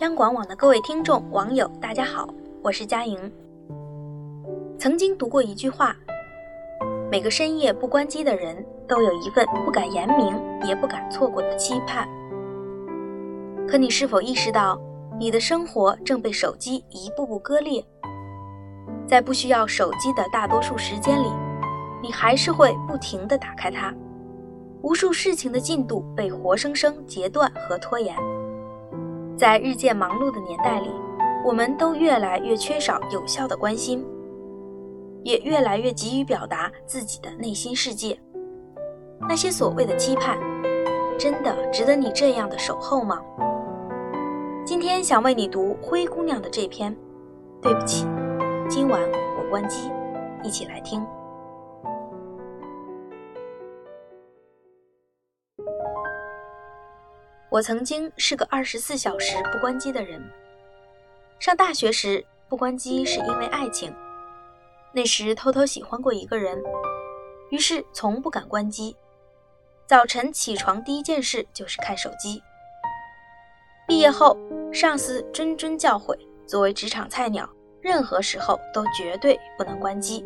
央广网的各位听众、网友，大家好，我是佳莹。曾经读过一句话：每个深夜不关机的人都有一份不敢言明也不敢错过的期盼。可你是否意识到，你的生活正被手机一步步割裂？在不需要手机的大多数时间里，你还是会不停地打开它，无数事情的进度被活生生截断和拖延。在日渐忙碌的年代里，我们都越来越缺少有效的关心，也越来越急于表达自己的内心世界。那些所谓的期盼，真的值得你这样的守候吗？今天想为你读灰姑娘的这篇。对不起，今晚我关机，一起来听。我曾经是个二十四小时不关机的人。上大学时不关机是因为爱情，那时偷偷喜欢过一个人，于是从不敢关机。早晨起床第一件事就是看手机。毕业后，上司谆谆教诲，作为职场菜鸟，任何时候都绝对不能关机。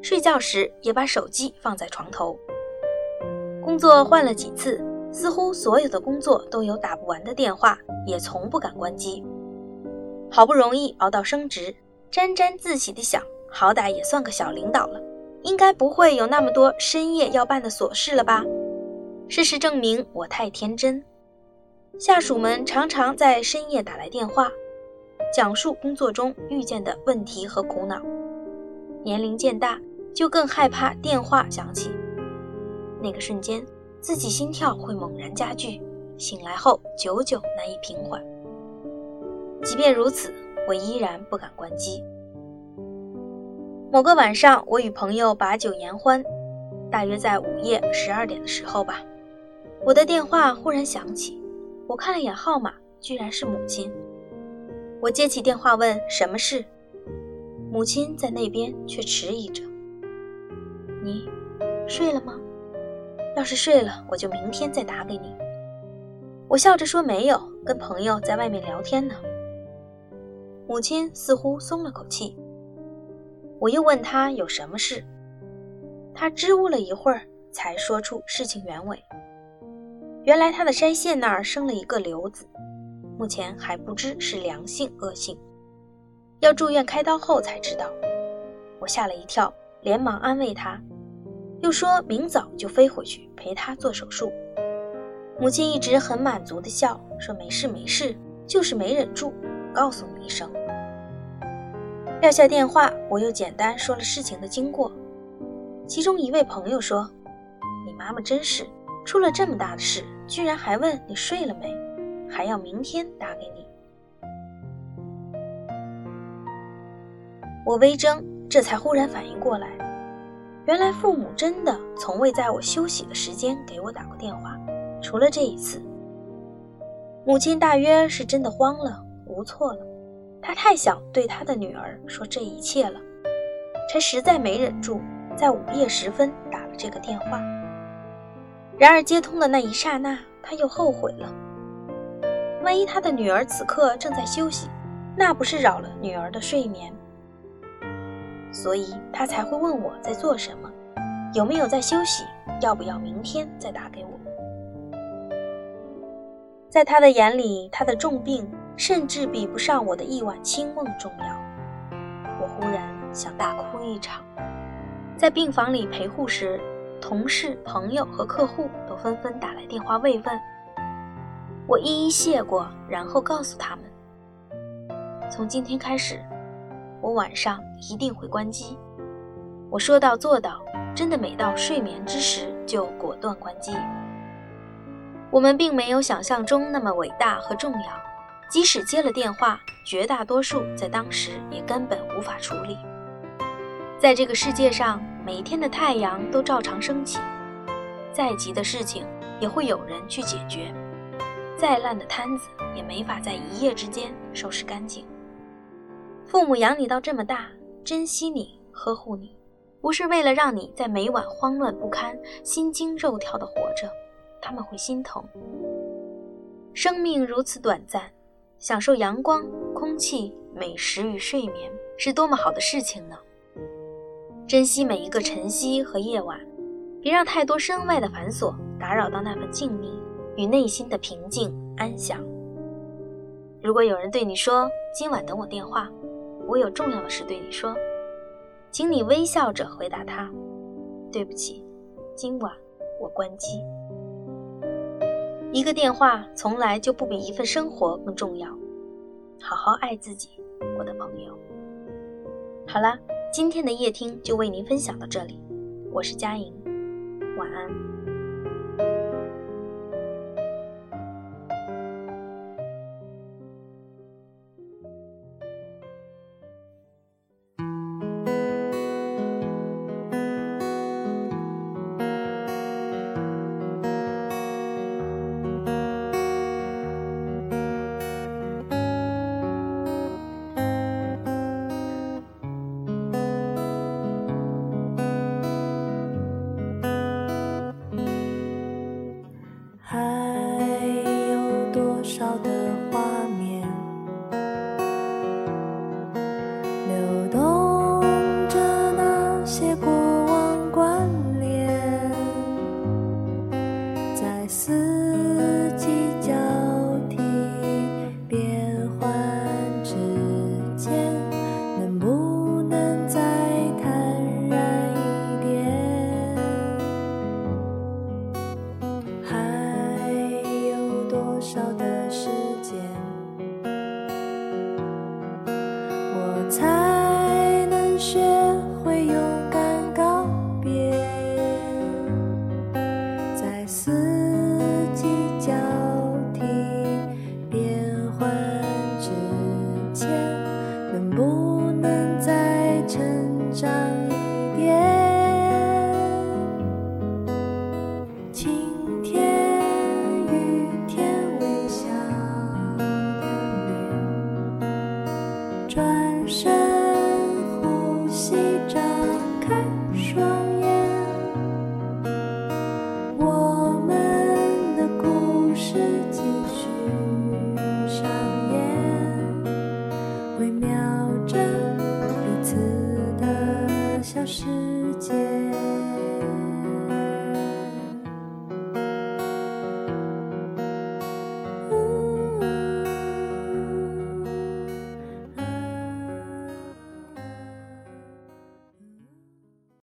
睡觉时也把手机放在床头。工作换了几次。似乎所有的工作都有打不完的电话，也从不敢关机。好不容易熬到升职，沾沾自喜地想，好歹也算个小领导了，应该不会有那么多深夜要办的琐事了吧？事实证明我太天真。下属们常常在深夜打来电话，讲述工作中遇见的问题和苦恼。年龄渐大，就更害怕电话响起。那个瞬间。自己心跳会猛然加剧，醒来后久久难以平缓。即便如此，我依然不敢关机。某个晚上，我与朋友把酒言欢，大约在午夜十二点的时候吧，我的电话忽然响起。我看了眼号码，居然是母亲。我接起电话问什么事，母亲在那边却迟疑着：“你睡了吗？”要是睡了，我就明天再打给你。我笑着说：“没有，跟朋友在外面聊天呢。”母亲似乎松了口气。我又问他有什么事，他支吾了一会儿，才说出事情原委。原来他的腮腺那儿生了一个瘤子，目前还不知是良性恶性，要住院开刀后才知道。我吓了一跳，连忙安慰他。又说明早就飞回去陪他做手术。母亲一直很满足的笑，说没事没事，就是没忍住，告诉你一声。撂下电话，我又简单说了事情的经过。其中一位朋友说：“你妈妈真是出了这么大的事，居然还问你睡了没，还要明天打给你。”我微怔，这才忽然反应过来。原来父母真的从未在我休息的时间给我打过电话，除了这一次。母亲大约是真的慌了，无措了，她太想对她的女儿说这一切了，才实在没忍住，在午夜时分打了这个电话。然而接通的那一刹那，她又后悔了。万一她的女儿此刻正在休息，那不是扰了女儿的睡眠？所以他才会问我在做什么，有没有在休息，要不要明天再打给我。在他的眼里，他的重病甚至比不上我的一晚清梦重要。我忽然想大哭一场。在病房里陪护时，同事、朋友和客户都纷纷打来电话慰问，我一一谢过，然后告诉他们，从今天开始。我晚上一定会关机。我说到做到，真的每到睡眠之时就果断关机。我们并没有想象中那么伟大和重要，即使接了电话，绝大多数在当时也根本无法处理。在这个世界上，每一天的太阳都照常升起，再急的事情也会有人去解决，再烂的摊子也没法在一夜之间收拾干净。父母养你到这么大，珍惜你，呵护你，不是为了让你在每晚慌乱不堪、心惊肉跳的活着，他们会心疼。生命如此短暂，享受阳光、空气、美食与睡眠是多么好的事情呢？珍惜每一个晨曦和夜晚，别让太多身外的繁琐打扰到那份静谧与内心的平静安详。如果有人对你说今晚等我电话，我有重要的事对你说，请你微笑着回答他：“对不起，今晚我关机。”一个电话从来就不比一份生活更重要。好好爱自己，我的朋友。好了，今天的夜听就为您分享到这里，我是佳莹，晚安。